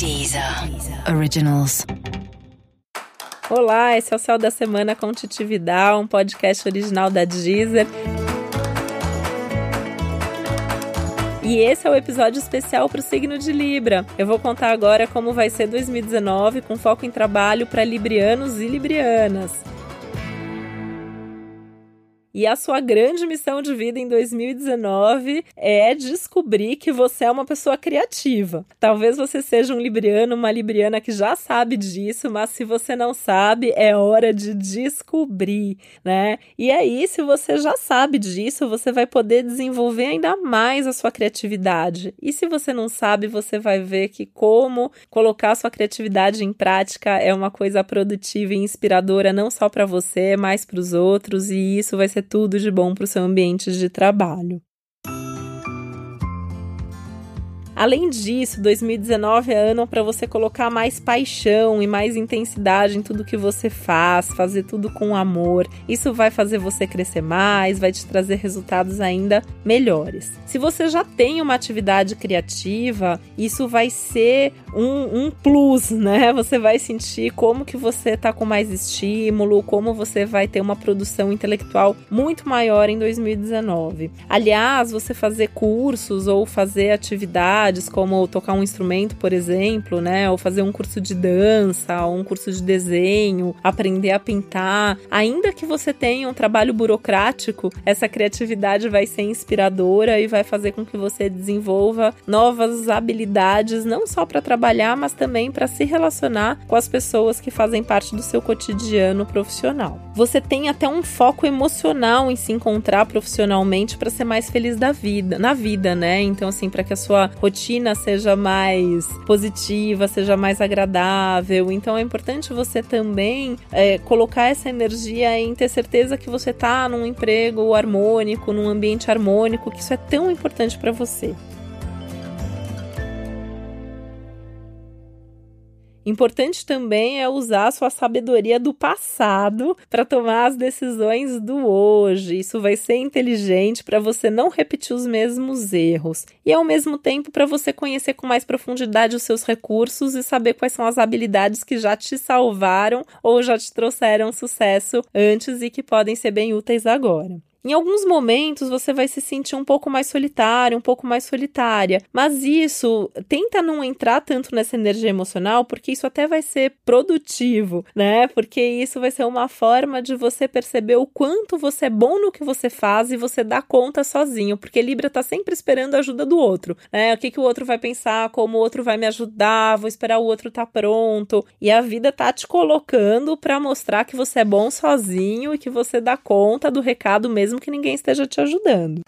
Deezer Originals. Olá, esse é o Céu da Semana com Titi Vidal, um podcast original da Deezer. E esse é o episódio especial para o signo de Libra. Eu vou contar agora como vai ser 2019 com foco em trabalho para librianos e librianas. E a sua grande missão de vida em 2019 é descobrir que você é uma pessoa criativa. Talvez você seja um libriano, uma libriana que já sabe disso, mas se você não sabe, é hora de descobrir, né? E aí, se você já sabe disso, você vai poder desenvolver ainda mais a sua criatividade. E se você não sabe, você vai ver que como colocar a sua criatividade em prática é uma coisa produtiva e inspiradora não só para você, mas para os outros, e isso vai ser tudo de bom para o seu ambiente de trabalho. Além disso, 2019 é ano para você colocar mais paixão e mais intensidade em tudo que você faz, fazer tudo com amor. Isso vai fazer você crescer mais, vai te trazer resultados ainda melhores. Se você já tem uma atividade criativa, isso vai ser um, um plus, né? Você vai sentir como que você tá com mais estímulo, como você vai ter uma produção intelectual muito maior em 2019. Aliás, você fazer cursos ou fazer atividades habilidades como tocar um instrumento, por exemplo, né? Ou fazer um curso de dança, ou um curso de desenho, aprender a pintar. Ainda que você tenha um trabalho burocrático, essa criatividade vai ser inspiradora e vai fazer com que você desenvolva novas habilidades, não só para trabalhar, mas também para se relacionar com as pessoas que fazem parte do seu cotidiano profissional. Você tem até um foco emocional em se encontrar profissionalmente para ser mais feliz da vida, na vida, né? Então assim, para que a sua rotina rotina seja mais positiva, seja mais agradável. Então é importante você também é, colocar essa energia em ter certeza que você está num emprego harmônico, num ambiente harmônico, que isso é tão importante para você. Importante também é usar a sua sabedoria do passado para tomar as decisões do hoje. Isso vai ser inteligente para você não repetir os mesmos erros e ao mesmo tempo para você conhecer com mais profundidade os seus recursos e saber quais são as habilidades que já te salvaram ou já te trouxeram sucesso antes e que podem ser bem úteis agora. Em alguns momentos você vai se sentir um pouco mais solitário, um pouco mais solitária, mas isso tenta não entrar tanto nessa energia emocional, porque isso até vai ser produtivo, né? Porque isso vai ser uma forma de você perceber o quanto você é bom no que você faz e você dá conta sozinho, porque Libra tá sempre esperando a ajuda do outro, né? O que, que o outro vai pensar, como o outro vai me ajudar, vou esperar o outro tá pronto. E a vida tá te colocando para mostrar que você é bom sozinho e que você dá conta do recado mesmo mesmo que ninguém esteja te ajudando.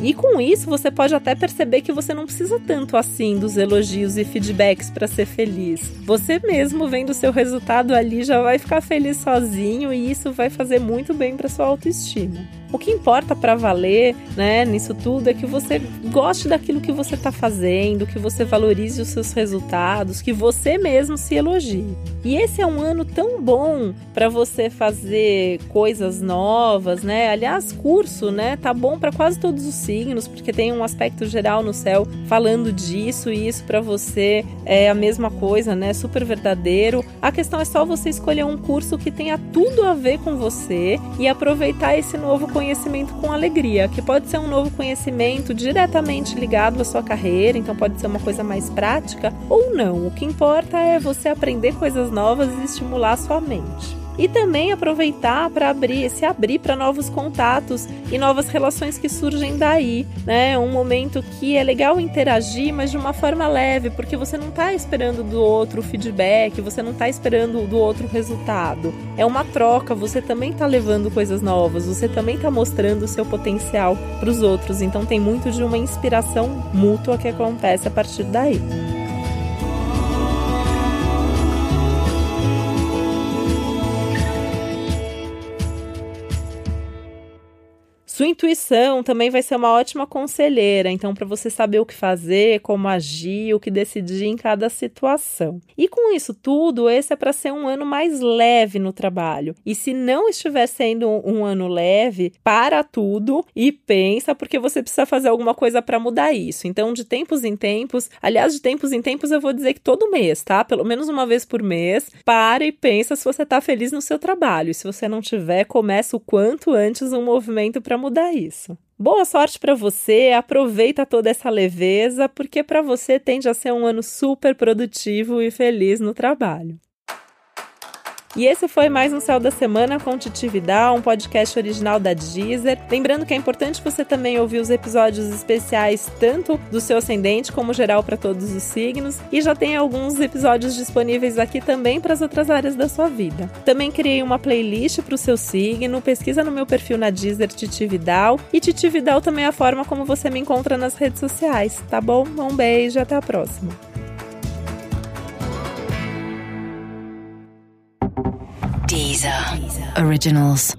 E com isso você pode até perceber que você não precisa tanto assim dos elogios e feedbacks para ser feliz. Você mesmo vendo seu resultado ali já vai ficar feliz sozinho e isso vai fazer muito bem para sua autoestima. O que importa para valer, né, nisso tudo é que você goste daquilo que você está fazendo, que você valorize os seus resultados, que você mesmo se elogie. E esse é um ano tão bom para você fazer coisas novas, né? Aliás, curso, né, tá bom para quase todos os signos, porque tem um aspecto geral no céu falando disso e isso para você é a mesma coisa, né? Super verdadeiro. A questão é só você escolher um curso que tenha tudo a ver com você e aproveitar esse novo conhecimento com alegria, que pode ser um novo conhecimento diretamente ligado à sua carreira, então pode ser uma coisa mais prática ou não. O que importa é você aprender coisas novas e estimular a sua mente e também aproveitar para abrir, se abrir para novos contatos e novas relações que surgem daí, né? Um momento que é legal interagir, mas de uma forma leve, porque você não está esperando do outro feedback, você não está esperando do outro resultado. É uma troca, você também está levando coisas novas, você também está mostrando o seu potencial para os outros. Então tem muito de uma inspiração mútua que acontece a partir daí. Sua intuição também vai ser uma ótima conselheira, então, para você saber o que fazer, como agir, o que decidir em cada situação. E com isso tudo, esse é para ser um ano mais leve no trabalho. E se não estiver sendo um ano leve, para tudo e pensa, porque você precisa fazer alguma coisa para mudar isso. Então, de tempos em tempos, aliás, de tempos em tempos, eu vou dizer que todo mês, tá? Pelo menos uma vez por mês, para e pensa se você está feliz no seu trabalho. E se você não tiver, começa o quanto antes um movimento para mudar isso. Boa sorte para você, aproveita toda essa leveza, porque para você tende a ser um ano super produtivo e feliz no trabalho. E esse foi mais um Céu da Semana com Titi Vidal, um podcast original da Deezer. Lembrando que é importante você também ouvir os episódios especiais, tanto do seu ascendente como geral para todos os signos. E já tem alguns episódios disponíveis aqui também para as outras áreas da sua vida. Também criei uma playlist para o seu signo, pesquisa no meu perfil na Deezer Titi Vidal. E Titi Vidal também é a forma como você me encontra nas redes sociais, tá bom? Um beijo até a próxima. Deezer. Originals.